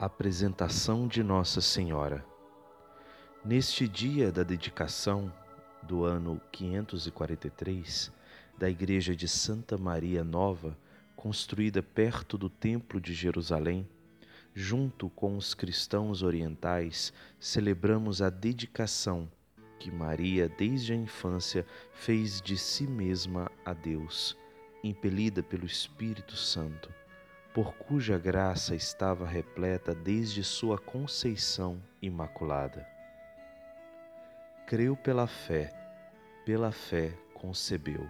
Apresentação de Nossa Senhora. Neste dia da dedicação do ano 543 da Igreja de Santa Maria Nova, construída perto do Templo de Jerusalém, junto com os cristãos orientais, celebramos a dedicação que Maria, desde a infância, fez de si mesma a Deus, impelida pelo Espírito Santo por cuja graça estava repleta desde sua conceição imaculada. Creu pela fé, pela fé concebeu.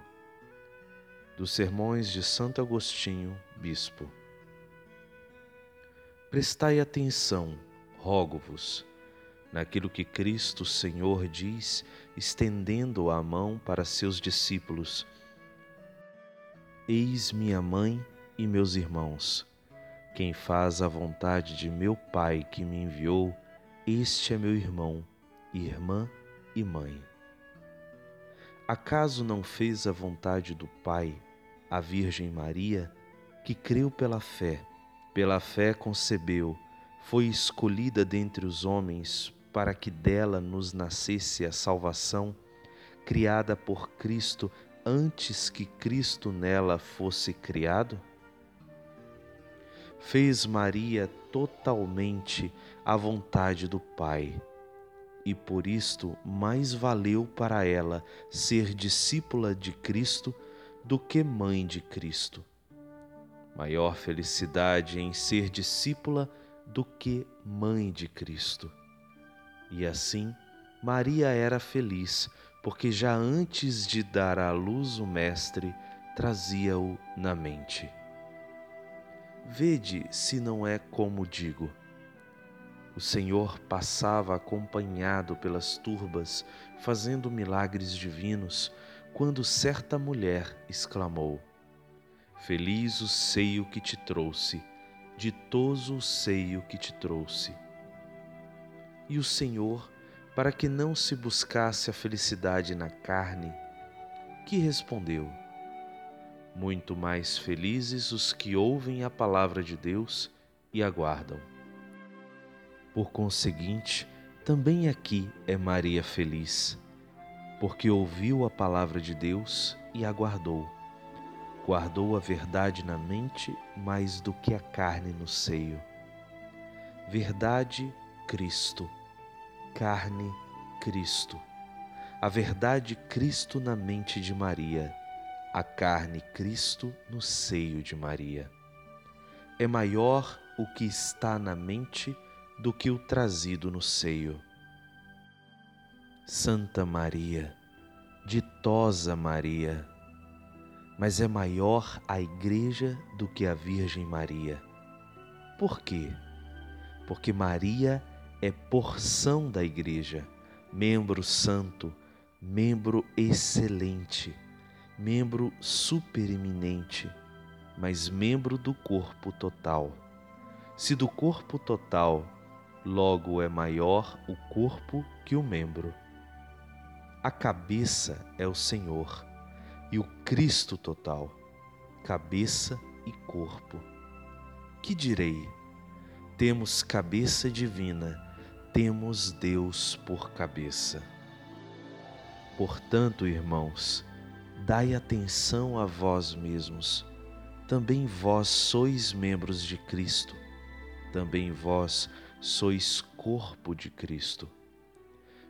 Dos Sermões de Santo Agostinho, Bispo. Prestai atenção, rogo-vos, naquilo que Cristo Senhor diz, estendendo a mão para seus discípulos: Eis minha mãe e meus irmãos. Quem faz a vontade de meu Pai que me enviou, este é meu irmão, irmã e mãe. Acaso não fez a vontade do Pai, a Virgem Maria, que creu pela fé, pela fé concebeu, foi escolhida dentre os homens para que dela nos nascesse a salvação, criada por Cristo antes que Cristo nela fosse criado? Fez Maria totalmente à vontade do Pai. E por isto mais valeu para ela ser discípula de Cristo do que mãe de Cristo. Maior felicidade em ser discípula do que mãe de Cristo. E assim, Maria era feliz, porque já antes de dar à luz o Mestre, trazia-o na mente. Vede se não é como digo. O Senhor passava acompanhado pelas turbas, fazendo milagres divinos, quando certa mulher exclamou: Feliz o seio que te trouxe, ditoso o seio que te trouxe. E o Senhor, para que não se buscasse a felicidade na carne, que respondeu: muito mais felizes os que ouvem a palavra de Deus e aguardam. Por conseguinte, também aqui é Maria feliz, porque ouviu a palavra de Deus e aguardou. Guardou a verdade na mente mais do que a carne no seio. Verdade, Cristo. Carne, Cristo. A verdade, Cristo na mente de Maria a carne Cristo no seio de Maria. É maior o que está na mente do que o trazido no seio. Santa Maria, ditosa Maria, mas é maior a Igreja do que a Virgem Maria. Por quê? Porque Maria é porção da Igreja, membro santo, membro excelente membro supereminente, mas membro do corpo total. Se do corpo total, logo é maior o corpo que o membro. A cabeça é o Senhor e o Cristo total, cabeça e corpo. Que direi? Temos cabeça divina, temos Deus por cabeça. Portanto, irmãos, dai atenção a vós mesmos. Também vós sois membros de Cristo. Também vós sois corpo de Cristo.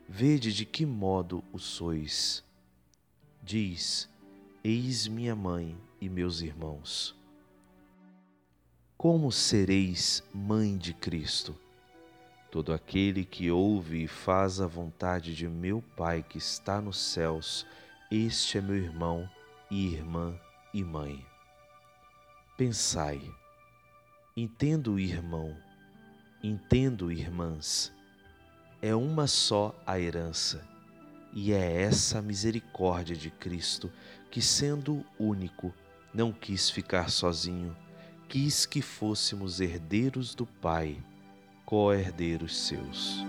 Vede de que modo o sois. Diz: Eis minha mãe e meus irmãos. Como sereis mãe de Cristo? Todo aquele que ouve e faz a vontade de meu Pai que está nos céus este é meu irmão e irmã e mãe. Pensai, entendo, irmão, entendo, irmãs, é uma só a herança, e é essa a misericórdia de Cristo, que sendo único, não quis ficar sozinho, quis que fôssemos herdeiros do Pai, co-herdeiros seus.